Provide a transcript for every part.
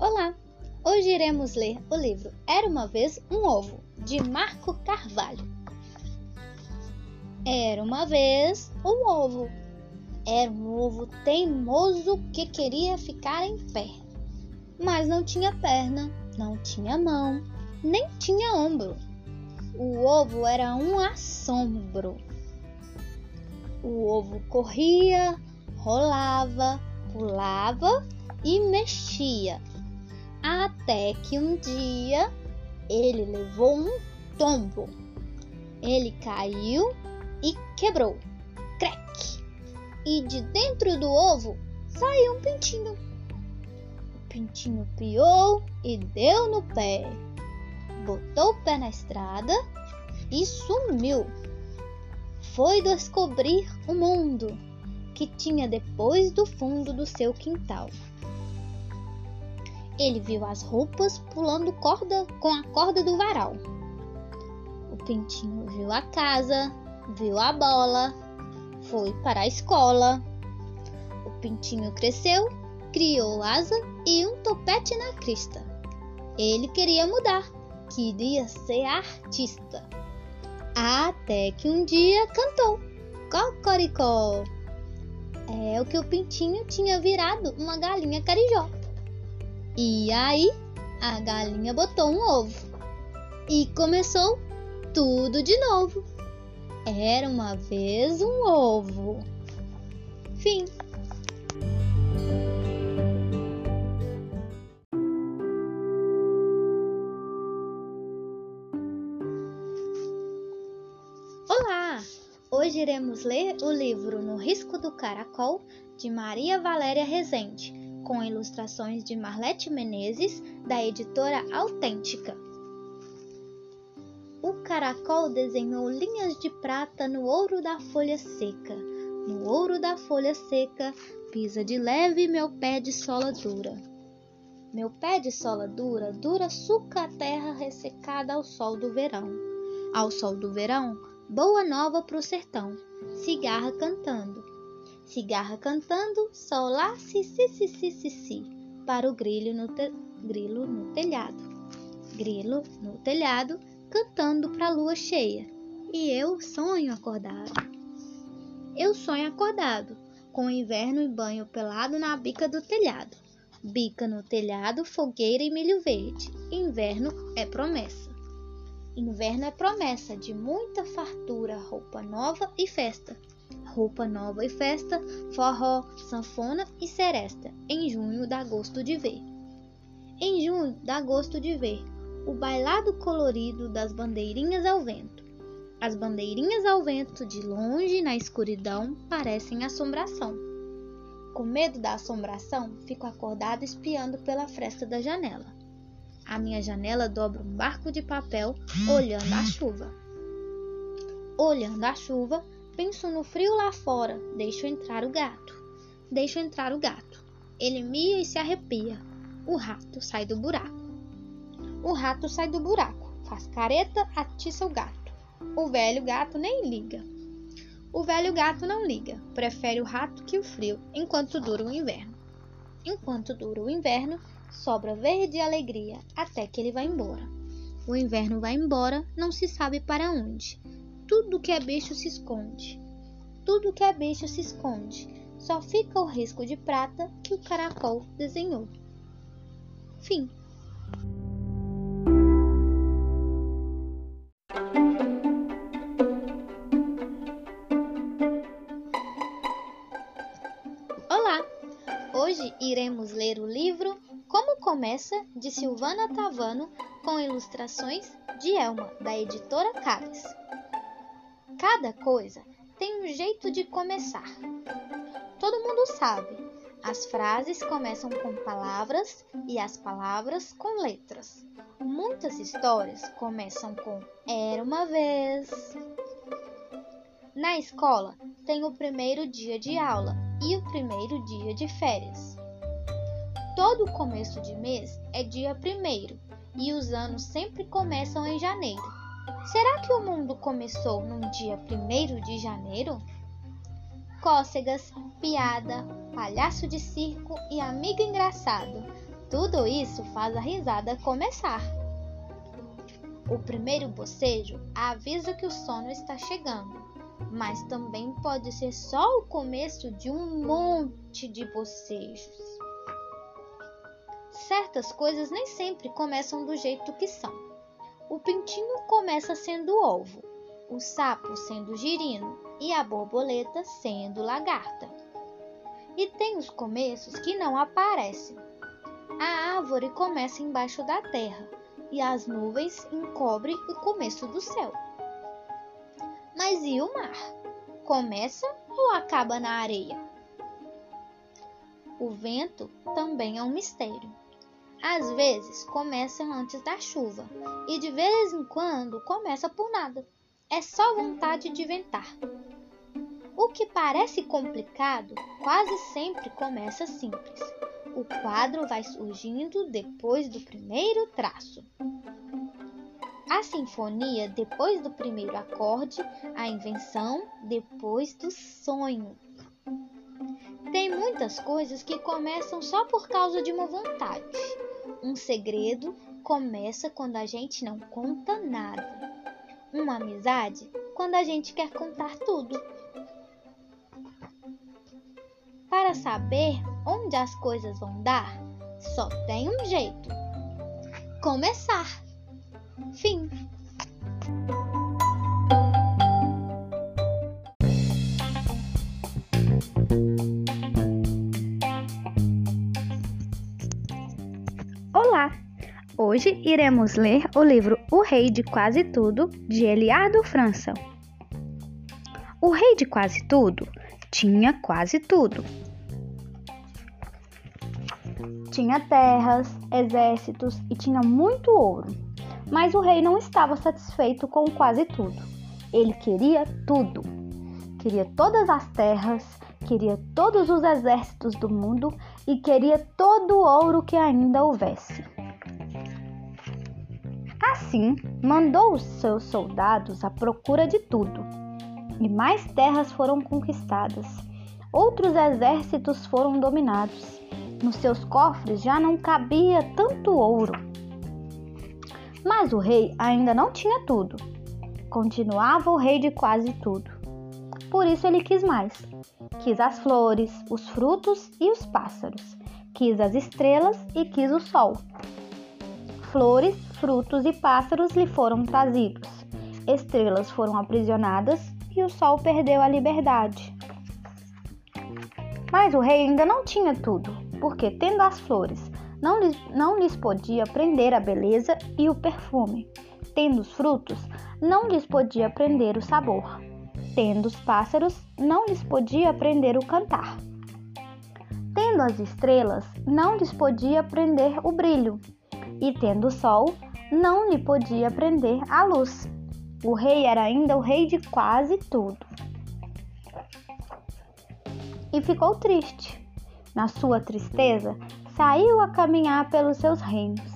Olá! Hoje iremos ler o livro Era uma vez um ovo, de Marco Carvalho. Era uma vez um ovo. Era um ovo teimoso que queria ficar em pé, mas não tinha perna, não tinha mão, nem tinha ombro. O ovo era um assombro. O ovo corria, rolava, pulava e mexia, até que um dia ele levou um tombo. Ele caiu e quebrou. Crack! E de dentro do ovo saiu um pintinho. O pintinho piou e deu no pé. Botou o pé na estrada e sumiu. Foi descobrir o mundo que tinha depois do fundo do seu quintal. Ele viu as roupas pulando corda com a corda do varal. O pintinho viu a casa, viu a bola, foi para a escola. O pintinho cresceu, criou asa e um topete na crista. Ele queria mudar, queria ser artista. Até que um dia cantou: Cocoricó! É o que o pintinho tinha virado uma galinha carijó. E aí a galinha botou um ovo e começou tudo de novo. Era uma vez um ovo. Fim. Olá! Hoje iremos ler o livro No Risco do Caracol de Maria Valéria Rezende, com ilustrações de Marlete Menezes, da editora Autêntica. O caracol desenhou linhas de prata no ouro da folha seca. No ouro da folha seca, pisa de leve meu pé de sola dura. Meu pé de sola dura, dura suca a terra ressecada ao sol do verão. Ao sol do verão, boa nova pro sertão, cigarra cantando. Cigarra cantando, sol lá, si, si, si, si, si, si, para o grilho no, te... grilo no telhado. Grilo no telhado, cantando pra lua cheia. E eu sonho acordado. Eu sonho acordado, com inverno e banho pelado na bica do telhado. Bica no telhado, fogueira e milho verde. Inverno é promessa. Inverno é promessa de muita fartura, roupa nova e festa. Roupa nova e festa, forró, sanfona e seresta. Em junho dá gosto de ver. Em junho dá gosto de ver o bailado colorido das bandeirinhas ao vento. As bandeirinhas ao vento, de longe na escuridão, parecem assombração. Com medo da assombração, fico acordado espiando pela fresta da janela. A minha janela dobra um barco de papel olhando a chuva. Olhando a chuva, penso no frio lá fora. Deixo entrar o gato. Deixo entrar o gato. Ele mia e se arrepia. O rato sai do buraco. O rato sai do buraco. Faz careta, atiça o gato. O velho gato nem liga. O velho gato não liga. Prefere o rato que o frio, enquanto dura o inverno. Enquanto dura o inverno, sobra verde e alegria até que ele vai embora. O inverno vai embora, não se sabe para onde. Tudo que é bicho se esconde. Tudo que é bicho se esconde. Só fica o risco de prata que o caracol desenhou. Fim. Olá! Hoje iremos ler o livro Como Começa de Silvana Tavano com ilustrações de Elma, da editora Cales. Cada coisa tem um jeito de começar. Todo mundo sabe, as frases começam com palavras e as palavras com letras. Muitas histórias começam com Era uma vez. Na escola tem o primeiro dia de aula e o primeiro dia de férias. Todo começo de mês é dia primeiro e os anos sempre começam em janeiro. Será que o mundo começou num dia primeiro de janeiro? Cócegas, piada, palhaço de circo e amigo engraçado. Tudo isso faz a risada começar. O primeiro bocejo avisa que o sono está chegando, mas também pode ser só o começo de um monte de bocejos. Certas coisas nem sempre começam do jeito que são. O pintinho começa sendo ovo, o sapo sendo girino e a borboleta sendo lagarta. E tem os começos que não aparecem. A árvore começa embaixo da terra e as nuvens encobrem o começo do céu. Mas e o mar? Começa ou acaba na areia? O vento também é um mistério. Às vezes começa antes da chuva e de vez em quando começa por nada. É só vontade de ventar. O que parece complicado quase sempre começa simples o quadro vai surgindo depois do primeiro traço. A sinfonia depois do primeiro acorde, a invenção depois do sonho. Tem muitas coisas que começam só por causa de uma vontade. Um segredo começa quando a gente não conta nada. Uma amizade quando a gente quer contar tudo. Para saber onde as coisas vão dar, só tem um jeito: começar. Fim. Hoje iremos ler o livro O Rei de Quase Tudo, de Eliardo França. O Rei de Quase Tudo tinha quase tudo tinha terras, exércitos e tinha muito ouro. Mas o rei não estava satisfeito com quase tudo. Ele queria tudo. Queria todas as terras, queria todos os exércitos do mundo e queria todo o ouro que ainda houvesse. Assim, mandou os seus soldados à procura de tudo, e mais terras foram conquistadas. Outros exércitos foram dominados nos seus cofres já não cabia tanto ouro. Mas o rei ainda não tinha tudo. Continuava o rei de quase tudo. Por isso ele quis mais. Quis as flores, os frutos e os pássaros. Quis as estrelas e quis o sol. Flores, frutos e pássaros lhe foram trazidos. Estrelas foram aprisionadas e o sol perdeu a liberdade. Mas o rei ainda não tinha tudo porque, tendo as flores, não lhes, não lhes podia prender a beleza e o perfume. Tendo os frutos, não lhes podia prender o sabor. Tendo os pássaros, não lhes podia prender o cantar. Tendo as estrelas, não lhes podia prender o brilho. E tendo sol, não lhe podia prender a luz. O rei era ainda o rei de quase tudo. E ficou triste na sua tristeza, saiu a caminhar pelos seus reinos.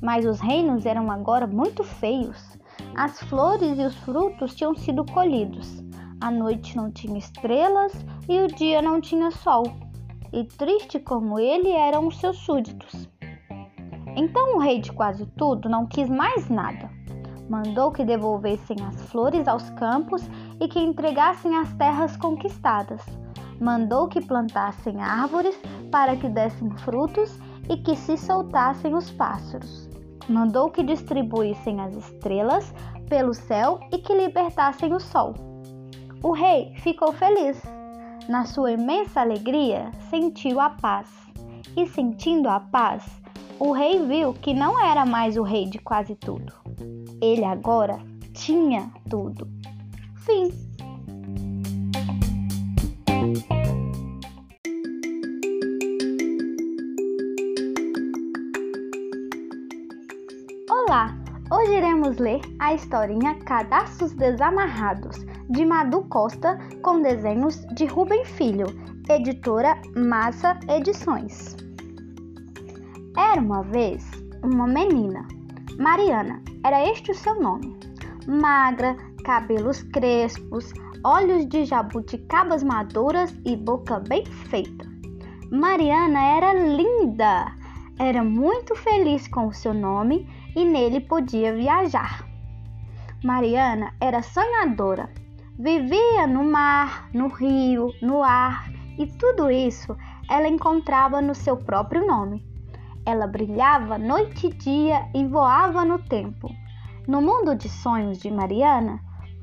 Mas os reinos eram agora muito feios. As flores e os frutos tinham sido colhidos. A noite não tinha estrelas e o dia não tinha sol. E triste como ele eram os seus súditos. Então o rei de quase tudo não quis mais nada. Mandou que devolvessem as flores aos campos e que entregassem as terras conquistadas mandou que plantassem árvores para que dessem frutos e que se soltassem os pássaros. Mandou que distribuíssem as estrelas pelo céu e que libertassem o sol. O rei ficou feliz. Na sua imensa alegria, sentiu a paz. E sentindo a paz, o rei viu que não era mais o rei de quase tudo. Ele agora tinha tudo. Fim. Olá! Hoje iremos ler a historinha Cadastros Desamarrados, de Madu Costa, com desenhos de Rubem Filho, editora Massa Edições. Era uma vez uma menina, Mariana, era este o seu nome. Magra, cabelos crespos, olhos de jabuticabas maduras e boca bem feita. Mariana era linda! era muito feliz com o seu nome e nele podia viajar. Mariana era sonhadora. Vivia no mar, no rio, no ar e tudo isso ela encontrava no seu próprio nome. Ela brilhava noite e dia e voava no tempo. No mundo de sonhos de Mariana,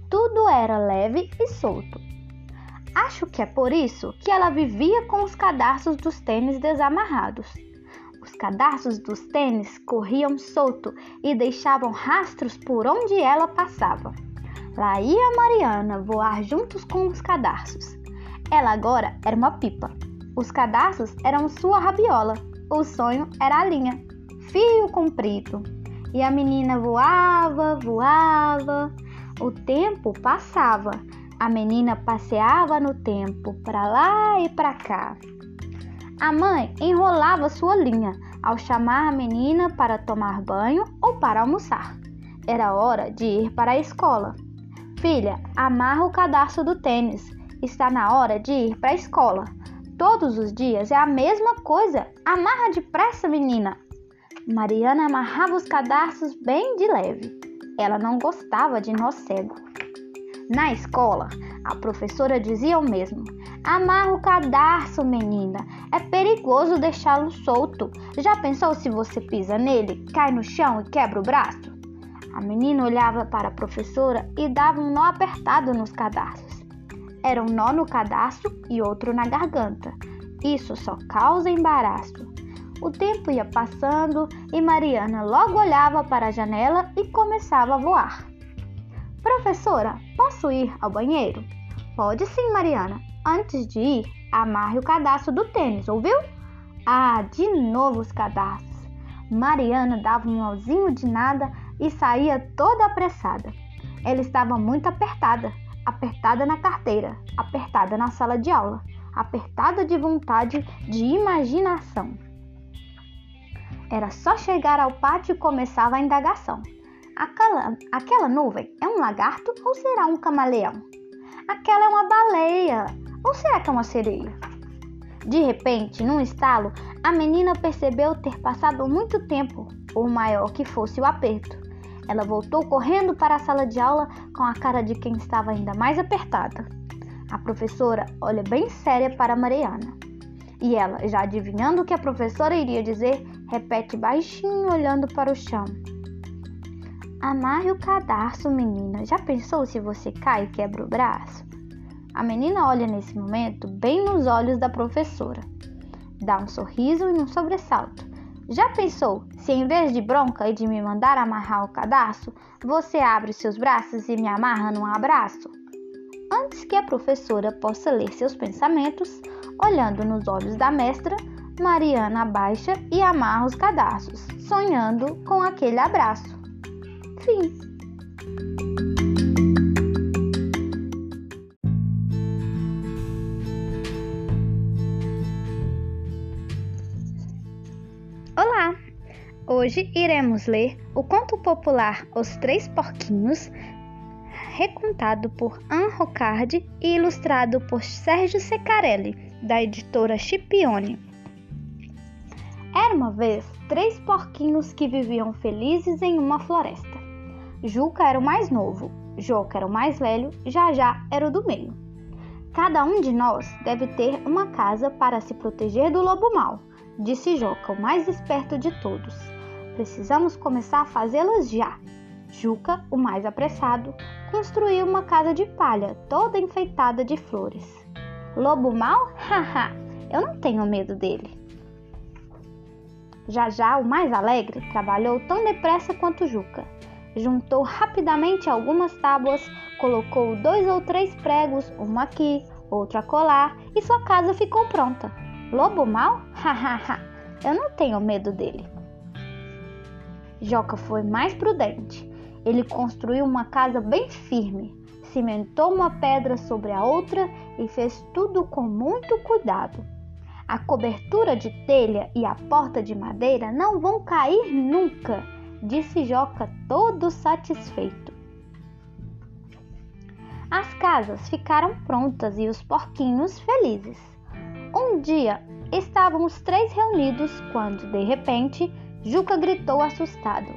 tudo era leve e solto. Acho que é por isso que ela vivia com os cadarços dos tênis desamarrados. Os cadarços dos tênis corriam solto e deixavam rastros por onde ela passava. Lá ia Mariana voar juntos com os cadarços. Ela agora era uma pipa. Os cadarços eram sua rabiola. O sonho era a linha, fio comprido. E a menina voava, voava. O tempo passava a menina passeava no tempo, para lá e para cá. A mãe enrolava sua linha ao chamar a menina para tomar banho ou para almoçar. Era hora de ir para a escola. Filha, amarra o cadastro do tênis. Está na hora de ir para a escola. Todos os dias é a mesma coisa. Amarra depressa, menina. Mariana amarrava os cadastros bem de leve. Ela não gostava de nó cego. Na escola, a professora dizia o mesmo: Amarra o cadarço, menina. É perigoso deixá-lo solto. Já pensou se você pisa nele, cai no chão e quebra o braço? A menina olhava para a professora e dava um nó apertado nos cadarços. Era um nó no cadarço e outro na garganta. Isso só causa embaraço. O tempo ia passando e Mariana logo olhava para a janela e começava a voar. Professora, posso ir ao banheiro? Pode sim, Mariana. Antes de ir, amarre o cadastro do tênis, ouviu? Ah, de novo os cadastros. Mariana dava um nozinho de nada e saía toda apressada. Ela estava muito apertada, apertada na carteira, apertada na sala de aula, apertada de vontade de imaginação. Era só chegar ao pátio e começava a indagação. Aquela, aquela nuvem é um lagarto ou será um camaleão? Aquela é uma baleia ou será que é uma sereia? De repente, num estalo, a menina percebeu ter passado muito tempo, por maior que fosse o aperto. Ela voltou correndo para a sala de aula com a cara de quem estava ainda mais apertada. A professora olha bem séria para Mariana. E ela, já adivinhando o que a professora iria dizer, repete baixinho olhando para o chão. Amarre o cadarço, menina. Já pensou se você cai e quebra o braço? A menina olha nesse momento bem nos olhos da professora. Dá um sorriso e um sobressalto. Já pensou se em vez de bronca e de me mandar amarrar o cadarço, você abre seus braços e me amarra num abraço? Antes que a professora possa ler seus pensamentos, olhando nos olhos da mestra, Mariana abaixa e amarra os cadarços, sonhando com aquele abraço fim. Hoje iremos ler o conto popular Os Três Porquinhos, recontado por Anne Rocard e ilustrado por Sérgio Secarelli, da editora Chipione. Era uma vez três porquinhos que viviam felizes em uma floresta. Juca era o mais novo, Joca era o mais velho, Jajá era o do meio. Cada um de nós deve ter uma casa para se proteger do lobo mau, disse Joca, o mais esperto de todos. Precisamos começar a fazê-las já. Juca, o mais apressado, construiu uma casa de palha toda enfeitada de flores. Lobo mau? Haha, eu não tenho medo dele. Jajá, o mais alegre, trabalhou tão depressa quanto Juca juntou rapidamente algumas tábuas, colocou dois ou três pregos, um aqui, outro acolá, e sua casa ficou pronta. Lobo mau? Hahaha, eu não tenho medo dele. Joca foi mais prudente. Ele construiu uma casa bem firme, cimentou uma pedra sobre a outra e fez tudo com muito cuidado. A cobertura de telha e a porta de madeira não vão cair nunca disse Joca, todo satisfeito. As casas ficaram prontas e os porquinhos felizes. Um dia estavam os três reunidos quando, de repente, Juca gritou assustado: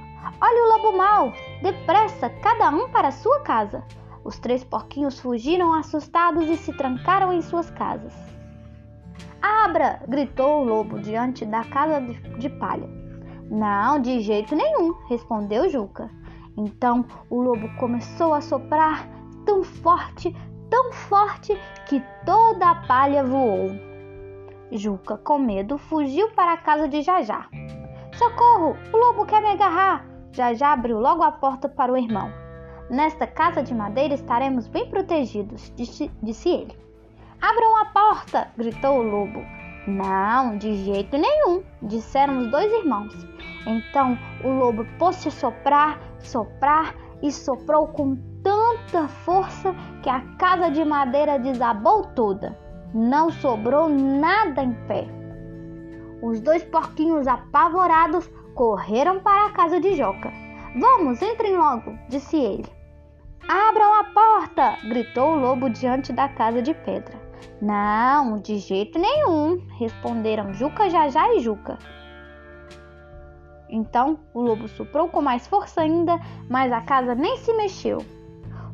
Olha o lobo mau! Depressa, cada um para sua casa! Os três porquinhos fugiram assustados e se trancaram em suas casas. Abra! gritou o lobo diante da casa de palha. Não, de jeito nenhum, respondeu Juca. Então o lobo começou a soprar tão forte, tão forte que toda a palha voou. Juca, com medo, fugiu para a casa de Jajá. Socorro! O lobo quer me agarrar! Jajá abriu logo a porta para o irmão. Nesta casa de madeira estaremos bem protegidos, disse, disse ele. Abram a porta! gritou o lobo. Não, de jeito nenhum, disseram os dois irmãos. Então o lobo pôs-se a soprar, soprar e soprou com tanta força que a casa de madeira desabou toda. Não sobrou nada em pé. Os dois porquinhos apavorados correram para a casa de Joca. Vamos, entrem logo, disse ele. Abram a porta! gritou o lobo diante da casa de pedra. Não, de jeito nenhum, responderam Juca, Jajá e Juca. Então o lobo soprou com mais força ainda, mas a casa nem se mexeu.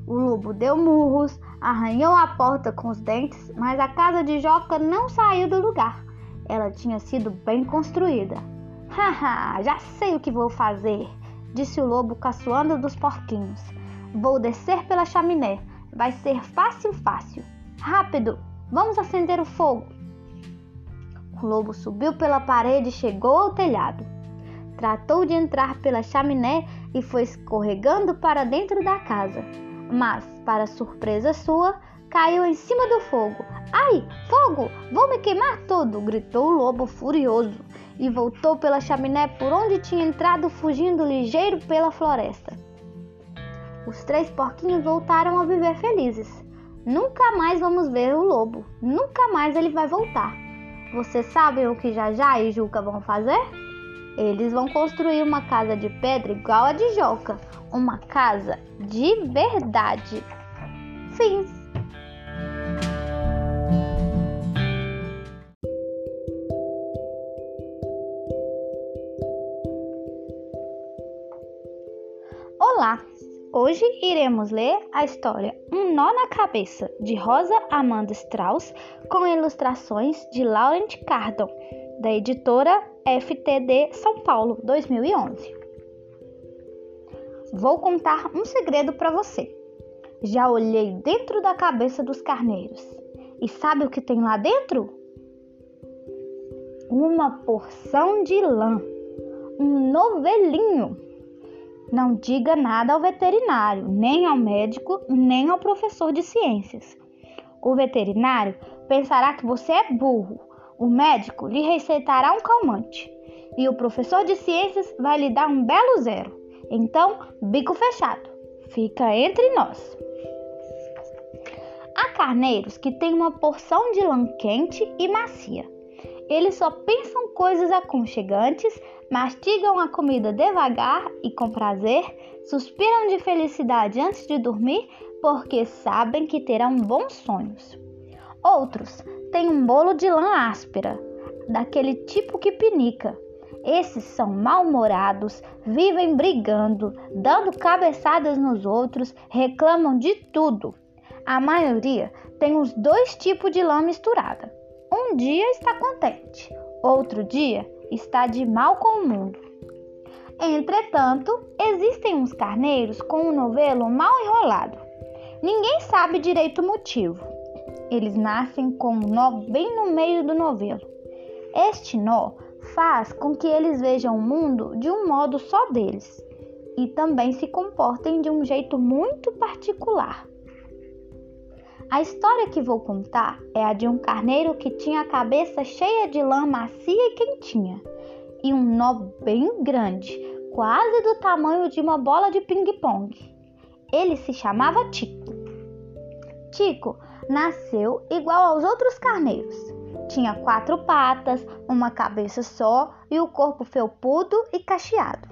O lobo deu murros, arranhou a porta com os dentes, mas a casa de Joca não saiu do lugar. Ela tinha sido bem construída. Haha, já sei o que vou fazer, disse o lobo caçoando dos porquinhos. Vou descer pela chaminé. Vai ser fácil, fácil. Rápido, Vamos acender o fogo. O lobo subiu pela parede e chegou ao telhado. Tratou de entrar pela chaminé e foi escorregando para dentro da casa. Mas, para surpresa sua, caiu em cima do fogo. Ai, fogo! Vou me queimar todo! gritou o lobo furioso e voltou pela chaminé por onde tinha entrado, fugindo ligeiro pela floresta. Os três porquinhos voltaram a viver felizes. Nunca mais vamos ver o lobo. Nunca mais ele vai voltar. Vocês sabem o que Jajá e Juca vão fazer? Eles vão construir uma casa de pedra igual a de Joca. Uma casa de verdade. Fim. Olá! Hoje iremos ler a história Um Nó na Cabeça, de Rosa Amanda Strauss, com ilustrações de Laurent Cardon, da editora FTD São Paulo, 2011. Vou contar um segredo para você. Já olhei dentro da cabeça dos carneiros. E sabe o que tem lá dentro? Uma porção de lã, um novelinho não diga nada ao veterinário, nem ao médico, nem ao professor de ciências. O veterinário pensará que você é burro. O médico lhe receitará um calmante. E o professor de ciências vai lhe dar um belo zero. Então, bico fechado. Fica entre nós. Há carneiros que têm uma porção de lã quente e macia. Eles só pensam coisas aconchegantes, mastigam a comida devagar e com prazer, suspiram de felicidade antes de dormir porque sabem que terão bons sonhos. Outros têm um bolo de lã áspera, daquele tipo que pinica. Esses são mal-humorados, vivem brigando, dando cabeçadas nos outros, reclamam de tudo. A maioria tem os dois tipos de lã misturada. Um dia está contente, outro dia está de mal com o mundo. Entretanto, existem uns carneiros com um novelo mal enrolado. Ninguém sabe direito o motivo. Eles nascem com um nó bem no meio do novelo. Este nó faz com que eles vejam o mundo de um modo só deles e também se comportem de um jeito muito particular. A história que vou contar é a de um carneiro que tinha a cabeça cheia de lã macia e quentinha e um nó bem grande, quase do tamanho de uma bola de ping-pong. Ele se chamava Tico. Tico nasceu igual aos outros carneiros. Tinha quatro patas, uma cabeça só e o corpo felpudo e cacheado.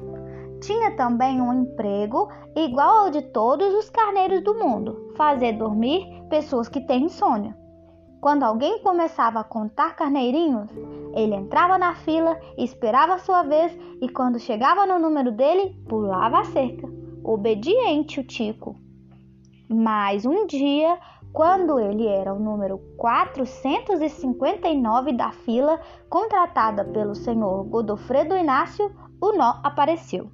Tinha também um emprego igual ao de todos os carneiros do mundo: fazer dormir pessoas que têm insônia. Quando alguém começava a contar carneirinhos, ele entrava na fila, esperava a sua vez e quando chegava no número dele, pulava a cerca. Obediente o Tico. Mas um dia, quando ele era o número 459 da fila, contratada pelo senhor Godofredo Inácio, o nó apareceu.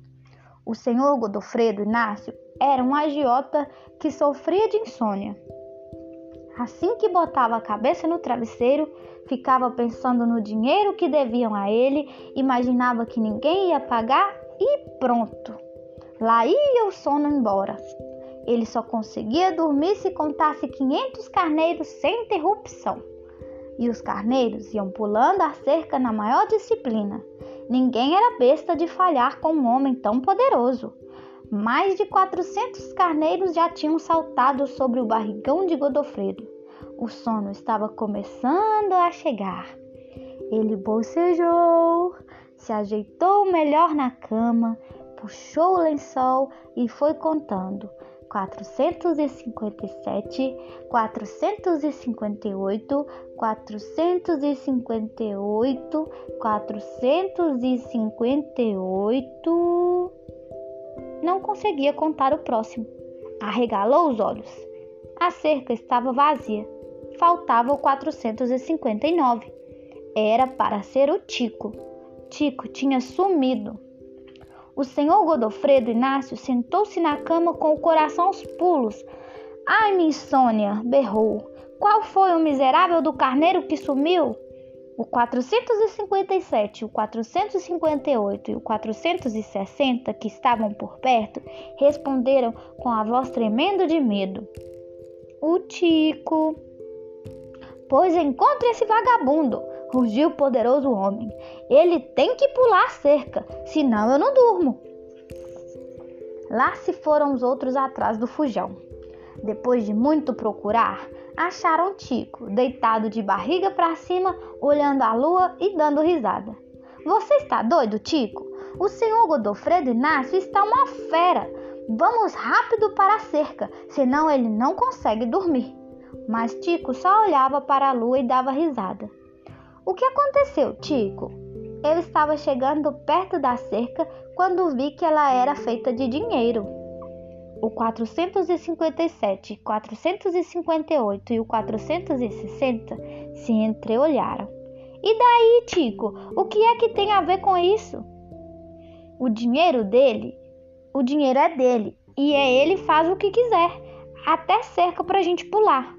O senhor Godofredo Inácio era um agiota que sofria de insônia. Assim que botava a cabeça no travesseiro, ficava pensando no dinheiro que deviam a ele, imaginava que ninguém ia pagar e pronto. Lá ia o sono embora. Ele só conseguia dormir se contasse 500 carneiros sem interrupção. E os carneiros iam pulando a cerca na maior disciplina. Ninguém era besta de falhar com um homem tão poderoso. Mais de 400 carneiros já tinham saltado sobre o barrigão de Godofredo. O sono estava começando a chegar. Ele bocejou, se ajeitou melhor na cama, puxou o lençol e foi contando. 457, 458, 458, 458 não conseguia contar o próximo. Arregalou os olhos. A cerca estava vazia. Faltava o 459. Era para ser o Tico. Tico tinha sumido. O senhor Godofredo Inácio sentou-se na cama com o coração aos pulos. Ai, minha insônia! berrou. Qual foi o miserável do carneiro que sumiu? O 457, o 458 e o 460, que estavam por perto, responderam com a voz tremendo de medo: O Tico. Pois encontre esse vagabundo, rugiu o poderoso homem. Ele tem que pular a cerca, senão eu não durmo. Lá se foram os outros atrás do fujão. Depois de muito procurar, acharam Tico, deitado de barriga para cima, olhando a lua e dando risada. Você está doido, Tico? O senhor Godofredo Inácio está uma fera. Vamos rápido para a cerca, senão ele não consegue dormir. Mas Tico só olhava para a lua e dava risada. O que aconteceu, Tico? Eu estava chegando perto da cerca quando vi que ela era feita de dinheiro. O 457, 458 e o 460 se entreolharam. E daí, Tico, o que é que tem a ver com isso? O dinheiro dele, o dinheiro é dele e é ele faz o que quiser, até cerca para a gente pular.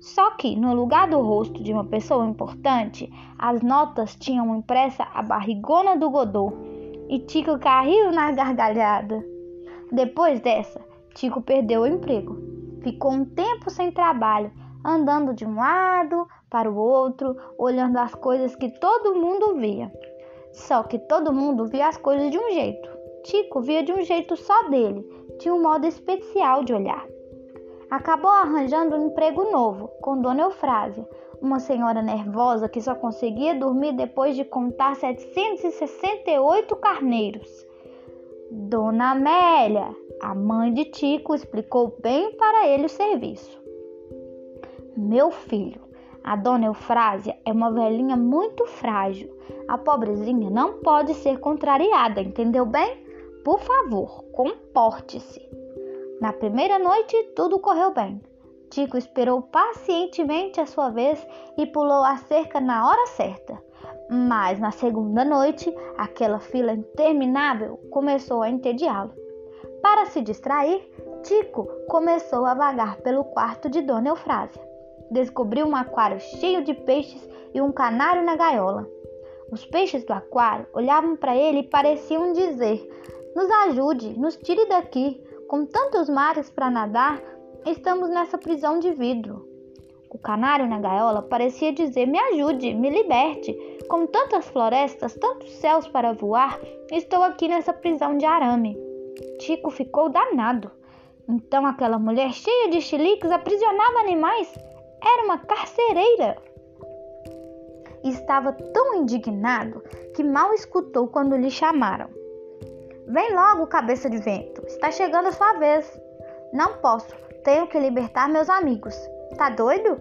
Só que no lugar do rosto de uma pessoa importante, as notas tinham impressa a barrigona do Godot e Tico caiu na gargalhada. Depois dessa, Tico perdeu o emprego. Ficou um tempo sem trabalho, andando de um lado para o outro, olhando as coisas que todo mundo via. Só que todo mundo via as coisas de um jeito. Tico via de um jeito só dele, tinha um modo especial de olhar. Acabou arranjando um emprego novo com Dona Eufrásia, uma senhora nervosa que só conseguia dormir depois de contar 768 carneiros. Dona Amélia, a mãe de Tico, explicou bem para ele o serviço. Meu filho, a dona Eufrásia é uma velhinha muito frágil. A pobrezinha não pode ser contrariada, entendeu bem? Por favor, comporte-se. Na primeira noite, tudo correu bem. Tico esperou pacientemente a sua vez e pulou a cerca na hora certa. Mas na segunda noite, aquela fila interminável começou a entediá-lo. Para se distrair, Tico começou a vagar pelo quarto de Dona Eufrásia. Descobriu um aquário cheio de peixes e um canário na gaiola. Os peixes do aquário olhavam para ele e pareciam dizer: Nos ajude, nos tire daqui. Com tantos mares para nadar, estamos nessa prisão de vidro. O canário na gaiola parecia dizer: Me ajude, me liberte. Com tantas florestas, tantos céus para voar, estou aqui nessa prisão de arame. Tico ficou danado. Então aquela mulher cheia de chiliques aprisionava animais? Era uma carcereira. Estava tão indignado que mal escutou quando lhe chamaram. Vem logo, cabeça de vento. Está chegando a sua vez. Não posso. Tenho que libertar meus amigos. Tá doido?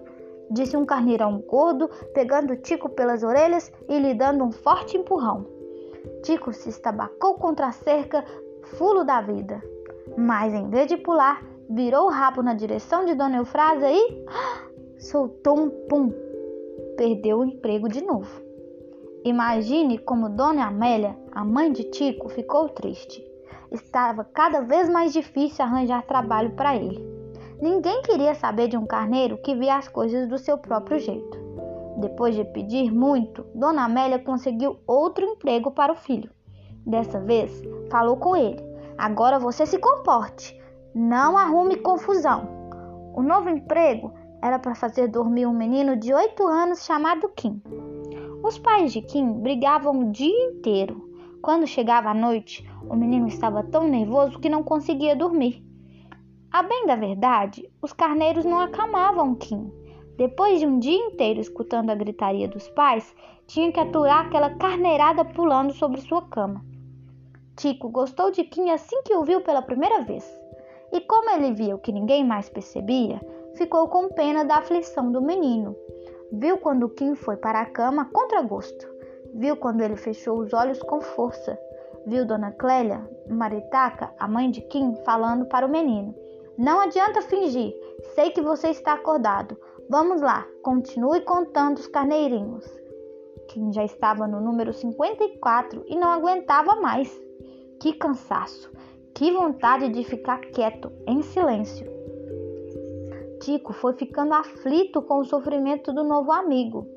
disse um carneirão gordo, pegando Tico pelas orelhas e lhe dando um forte empurrão. Tico se estabacou contra a cerca, fulo da vida. Mas em vez de pular, virou o rabo na direção de Dona Eufrásia e soltou um pum. Perdeu o emprego de novo. Imagine como Dona Amélia, a mãe de Tico, ficou triste. Estava cada vez mais difícil arranjar trabalho para ele. Ninguém queria saber de um carneiro que via as coisas do seu próprio jeito. Depois de pedir muito, Dona Amélia conseguiu outro emprego para o filho. Dessa vez, falou com ele: Agora você se comporte, não arrume confusão. O novo emprego era para fazer dormir um menino de oito anos chamado Kim. Os pais de Kim brigavam o dia inteiro. Quando chegava a noite, o menino estava tão nervoso que não conseguia dormir. A bem da verdade, os carneiros não acalmavam Kim. Depois de um dia inteiro escutando a gritaria dos pais, tinha que aturar aquela carneirada pulando sobre sua cama. Tico gostou de Kim assim que o viu pela primeira vez. E como ele viu que ninguém mais percebia, ficou com pena da aflição do menino. Viu quando Kim foi para a cama contra gosto. Viu quando ele fechou os olhos com força. Viu Dona Clélia, Maritaca, a mãe de Kim, falando para o menino: Não adianta fingir, sei que você está acordado. Vamos lá, continue contando os carneirinhos. Kim já estava no número 54 e não aguentava mais. Que cansaço! Que vontade de ficar quieto, em silêncio. Tico foi ficando aflito com o sofrimento do novo amigo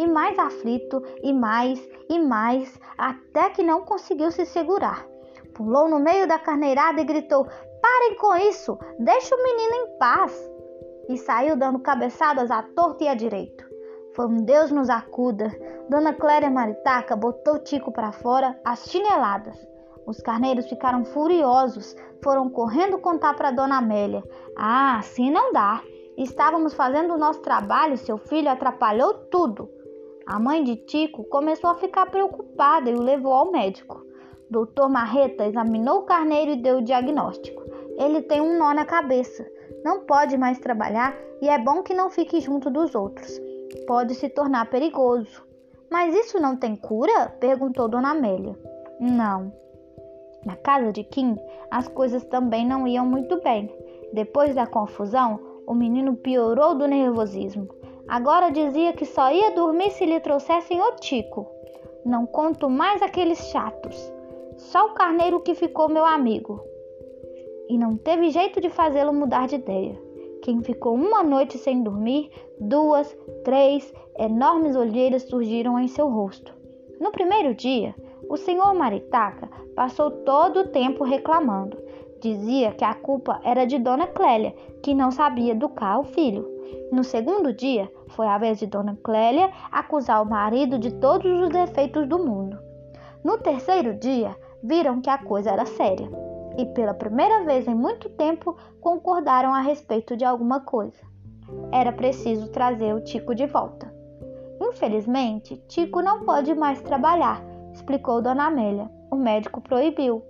e mais aflito, e mais, e mais, até que não conseguiu se segurar. Pulou no meio da carneirada e gritou: Parem com isso! Deixe o menino em paz! E saiu dando cabeçadas à torta e à direita. Foi um Deus nos acuda. Dona Cléria Maritaca botou Tico para fora às chineladas. Os carneiros ficaram furiosos, foram correndo contar para Dona Amélia. Ah, assim não dá. Estávamos fazendo o nosso trabalho, seu filho atrapalhou tudo. A mãe de Tico começou a ficar preocupada e o levou ao médico. Doutor Marreta examinou o carneiro e deu o diagnóstico. Ele tem um nó na cabeça, não pode mais trabalhar e é bom que não fique junto dos outros. Pode se tornar perigoso. Mas isso não tem cura? perguntou Dona Amélia. Não. Na casa de Kim, as coisas também não iam muito bem. Depois da confusão, o menino piorou do nervosismo. Agora dizia que só ia dormir se lhe trouxessem o tico. Não conto mais aqueles chatos. Só o carneiro que ficou meu amigo. E não teve jeito de fazê-lo mudar de ideia. Quem ficou uma noite sem dormir, duas, três enormes olheiras surgiram em seu rosto. No primeiro dia, o senhor Maritaca passou todo o tempo reclamando. Dizia que a culpa era de Dona Clélia, que não sabia educar o filho. No segundo dia, foi a vez de Dona Clélia acusar o marido de todos os defeitos do mundo. No terceiro dia, viram que a coisa era séria e, pela primeira vez em muito tempo, concordaram a respeito de alguma coisa. Era preciso trazer o Tico de volta. Infelizmente, Tico não pode mais trabalhar, explicou Dona Amélia. O médico proibiu.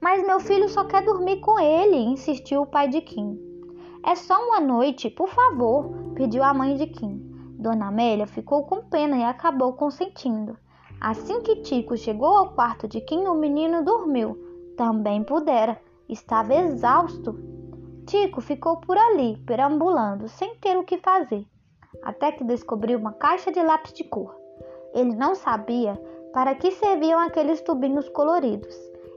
Mas meu filho só quer dormir com ele, insistiu o pai de Kim. É só uma noite, por favor, pediu a mãe de Kim. Dona Amélia ficou com pena e acabou consentindo. Assim que Tico chegou ao quarto de Kim, o menino dormiu. Também pudera, estava exausto. Tico ficou por ali, perambulando, sem ter o que fazer, até que descobriu uma caixa de lápis de cor. Ele não sabia para que serviam aqueles tubinhos coloridos.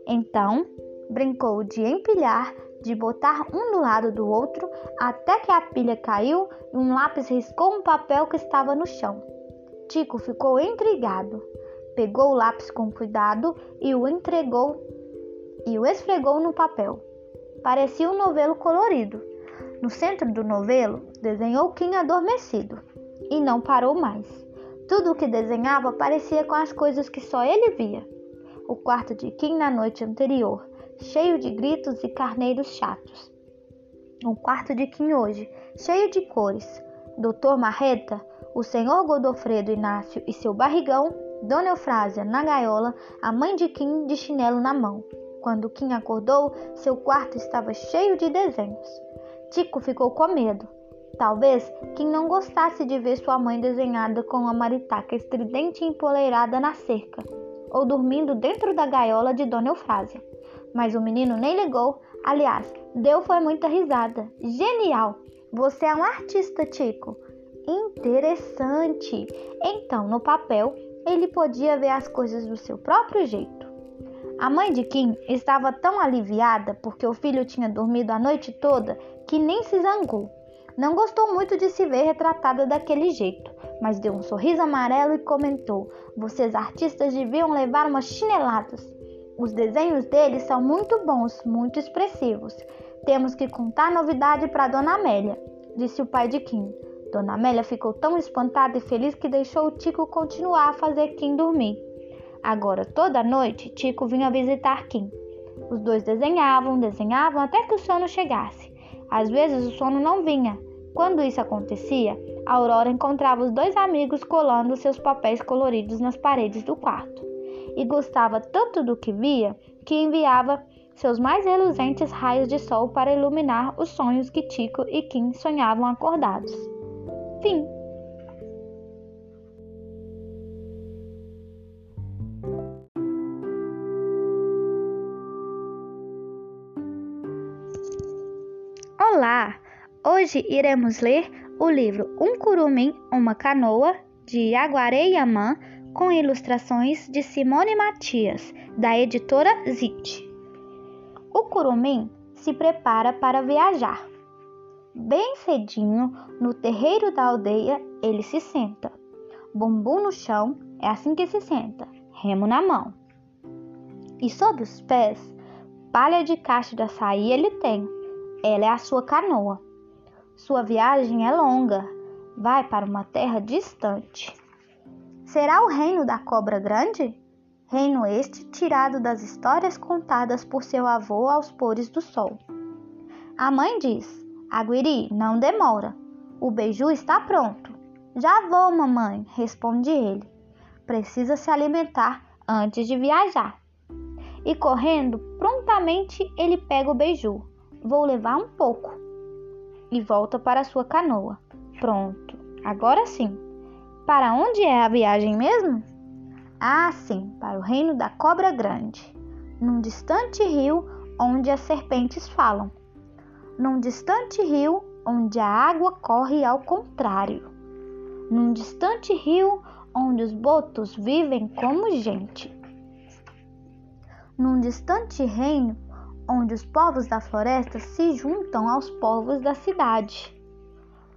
Então, brincou de empilhar de botar um do lado do outro até que a pilha caiu e um lápis riscou um papel que estava no chão. Tico ficou intrigado. Pegou o lápis com cuidado e o entregou e o esfregou no papel. Parecia um novelo colorido. No centro do novelo, desenhou Kim adormecido e não parou mais. Tudo o que desenhava parecia com as coisas que só ele via. O quarto de Kim na noite anterior, cheio de gritos e carneiros chatos. Um quarto de Kim hoje, cheio de cores. Doutor Marreta, o senhor Godofredo Inácio e seu barrigão, Dona Eufrásia na gaiola, a mãe de Kim de chinelo na mão. Quando Kim acordou, seu quarto estava cheio de desenhos. Tico ficou com medo. Talvez quem não gostasse de ver sua mãe desenhada com uma maritaca estridente e empoleirada na cerca, ou dormindo dentro da gaiola de Dona Eufrásia. Mas o menino nem ligou. Aliás, deu foi muita risada. Genial! Você é um artista, Tico. Interessante. Então, no papel, ele podia ver as coisas do seu próprio jeito. A mãe de Kim estava tão aliviada porque o filho tinha dormido a noite toda que nem se zangou. Não gostou muito de se ver retratada daquele jeito, mas deu um sorriso amarelo e comentou: Vocês artistas deviam levar umas chineladas. Os desenhos deles são muito bons, muito expressivos. Temos que contar novidade para Dona Amélia, disse o pai de Kim. Dona Amélia ficou tão espantada e feliz que deixou o Tico continuar a fazer Kim dormir. Agora, toda noite, Tico vinha visitar Kim. Os dois desenhavam, desenhavam até que o sono chegasse. Às vezes o sono não vinha. Quando isso acontecia, Aurora encontrava os dois amigos colando seus papéis coloridos nas paredes do quarto. E gostava tanto do que via que enviava seus mais reluzentes raios de sol para iluminar os sonhos que Tico e Kim sonhavam acordados. Fim. Hoje iremos ler o livro Um Curumim, Uma Canoa, de Yaguaré Yaman, com ilustrações de Simone Matias, da editora Zit. O curumim se prepara para viajar. Bem cedinho, no terreiro da aldeia, ele se senta. Bumbum no chão, é assim que se senta, remo na mão. E sob os pés, palha de caixa de açaí ele tem. Ela é a sua canoa. Sua viagem é longa, vai para uma terra distante. Será o reino da cobra grande? Reino este tirado das histórias contadas por seu avô aos pores do sol. A mãe diz: Aguiri, não demora. O beiju está pronto. Já vou, mamãe, responde ele. Precisa se alimentar antes de viajar. E correndo, prontamente ele pega o beiju. Vou levar um pouco. E volta para sua canoa. Pronto, agora sim. Para onde é a viagem mesmo? Ah, sim, para o reino da cobra grande, num distante rio onde as serpentes falam num distante rio onde a água corre ao contrário, num distante rio onde os botos vivem como gente, num distante reino onde os povos da floresta se juntam aos povos da cidade.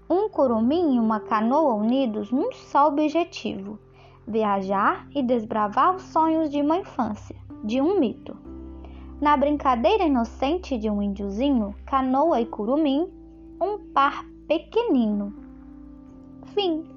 Um curumim e uma canoa unidos num só objetivo: viajar e desbravar os sonhos de uma infância, de um mito. Na brincadeira inocente de um índiozinho, canoa e curumim, um par pequenino. Fim.